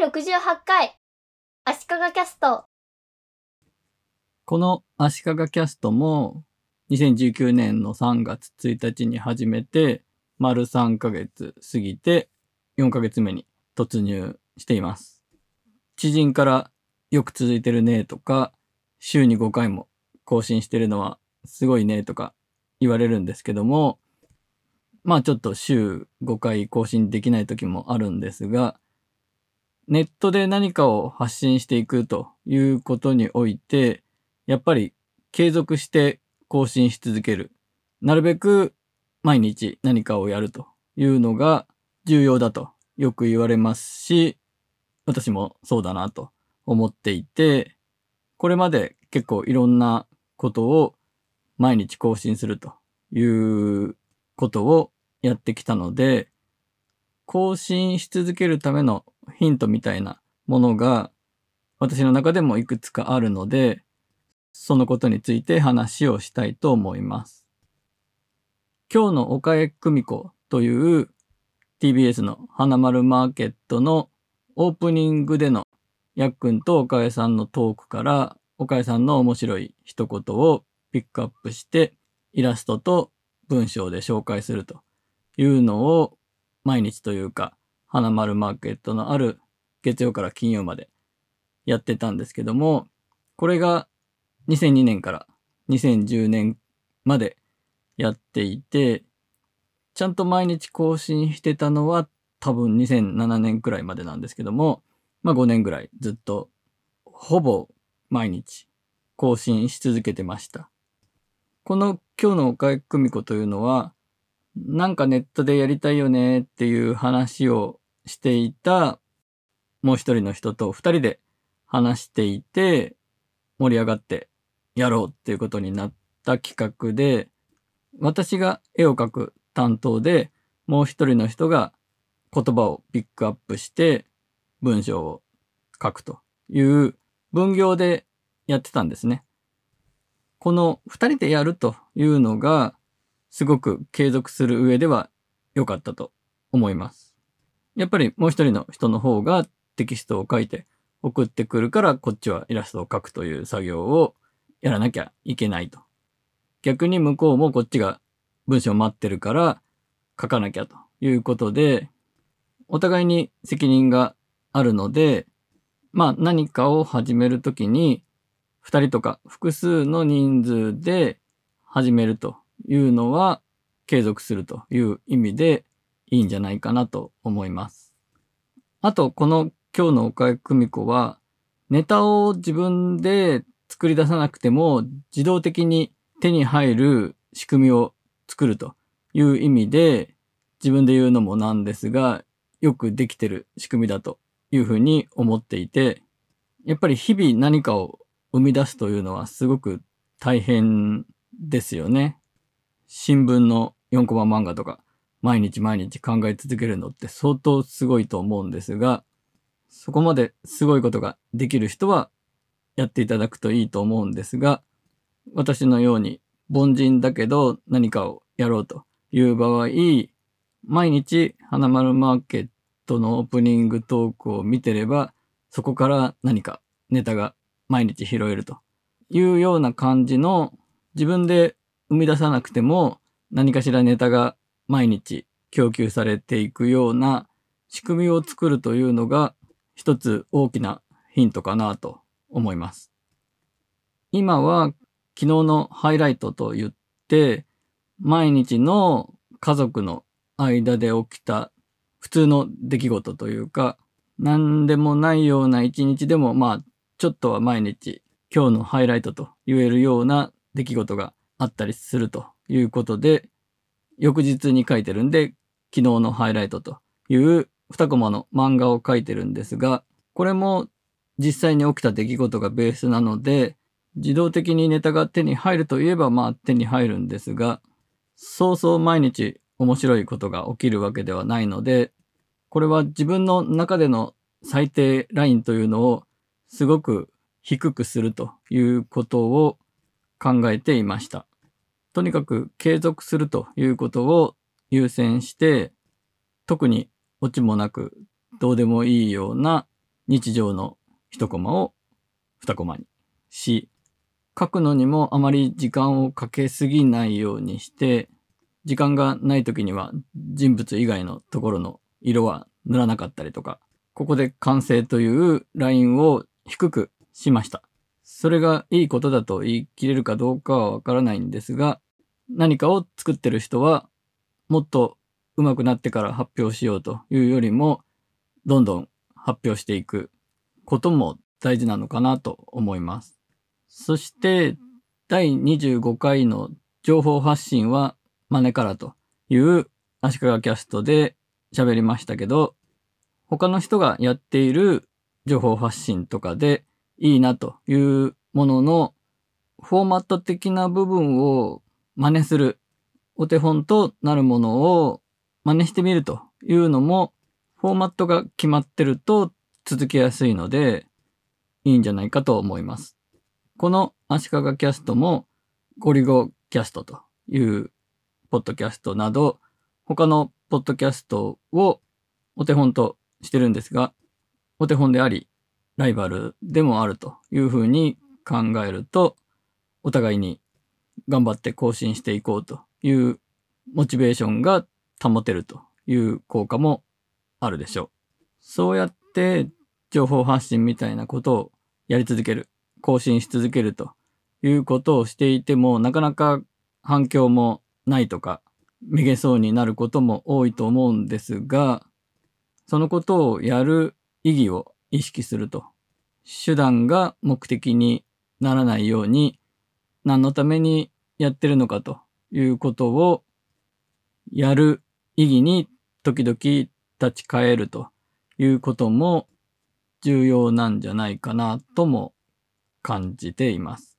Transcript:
68回、足利キャスト。この足利キャストも2019年の3月1日に始めて丸3ヶ月過ぎて4ヶ月目に突入しています。知人からよく続いてるねとか週に5回も更新してるのはすごいねとか言われるんですけどもまあちょっと週5回更新できない時もあるんですがネットで何かを発信していくということにおいてやっぱり継続して更新し続ける。なるべく毎日何かをやるというのが重要だとよく言われますし、私もそうだなと思っていて、これまで結構いろんなことを毎日更新するということをやってきたので、更新し続けるためのヒントみたいなものが私の中でもいくつかあるので、そのことについて話をしたいと思います。今日の岡江久美子という TBS の花丸マーケットのオープニングでのやっくんと岡江さんのトークから岡江さんの面白い一言をピックアップしてイラストと文章で紹介するというのを毎日というか花丸マーケットのある月曜から金曜までやってたんですけどもこれが2002年から2010年までやっていて、ちゃんと毎日更新してたのは多分2007年くらいまでなんですけども、まあ5年ぐらいずっとほぼ毎日更新し続けてました。この今日の岡井久美子というのは、なんかネットでやりたいよねっていう話をしていたもう一人の人と二人で話していて、盛り上がってやろうっていうことになった企画で、私が絵を描く担当で、もう一人の人が言葉をピックアップして文章を書くという分業でやってたんですね。この二人でやるというのがすごく継続する上では良かったと思います。やっぱりもう一人の人の方がテキストを書いて送ってくるからこっちはイラストを描くという作業をやらなきゃいけないと。逆に向こうもこっちが文章を待ってるから書かなきゃということで、お互いに責任があるので、まあ何かを始めるときに、二人とか複数の人数で始めるというのは継続するという意味でいいんじゃないかなと思います。あと、この今日の岡井久美子は、ネタを自分で作り出さなくても自動的に手に入る仕組みを作るという意味で自分で言うのもなんですがよくできてる仕組みだというふうに思っていてやっぱり日々何かを生み出すというのはすごく大変ですよね。新聞の4コマ漫画とか毎日毎日考え続けるのって相当すごいと思うんですがそこまですごいことができる人はやっていただくといいと思うんですが、私のように凡人だけど何かをやろうという場合、毎日花丸マーケットのオープニングトークを見てれば、そこから何かネタが毎日拾えるというような感じの自分で生み出さなくても何かしらネタが毎日供給されていくような仕組みを作るというのが一つ大きなヒントかなと思います。今は昨日のハイライトと言って、毎日の家族の間で起きた普通の出来事というか、何でもないような一日でも、まあ、ちょっとは毎日今日のハイライトと言えるような出来事があったりするということで、翌日に書いてるんで、昨日のハイライトという2コマの漫画を書いてるんですが、これも実際に起きた出来事がベースなので、自動的にネタが手に入るといえばまあ手に入るんですが、そうそう毎日面白いことが起きるわけではないので、これは自分の中での最低ラインというのをすごく低くするということを考えていました。とにかく継続するということを優先して、特にオチもなくどうでもいいような日常の一コマを二コマにし、書くのにもあまり時間をかけすぎないようにして、時間がない時には人物以外のところの色は塗らなかったりとか、ここで完成というラインを低くしました。それがいいことだと言い切れるかどうかはわからないんですが、何かを作ってる人はもっと上手くなってから発表しようというよりも、どんどん発表していくことも大事なのかなと思います。そして、第25回の情報発信は真似からという足利キャストで喋りましたけど、他の人がやっている情報発信とかでいいなというもののフォーマット的な部分を真似するお手本となるものを真似してみるというのもフォーマットが決まってると続けやすいのでいいんじゃないかと思います。この足利キャストもゴリゴキャストというポッドキャストなど他のポッドキャストをお手本としてるんですがお手本でありライバルでもあるというふうに考えるとお互いに頑張って更新していこうというモチベーションが保てるという効果もあるでしょう。そうやって情報発信みたいなことをやり続ける、更新し続けるということをしていても、なかなか反響もないとか、めげそうになることも多いと思うんですが、そのことをやる意義を意識すると、手段が目的にならないように、何のためにやってるのかということをやる意義に時々立ち返るということも重要なんじゃないかなとも感じています。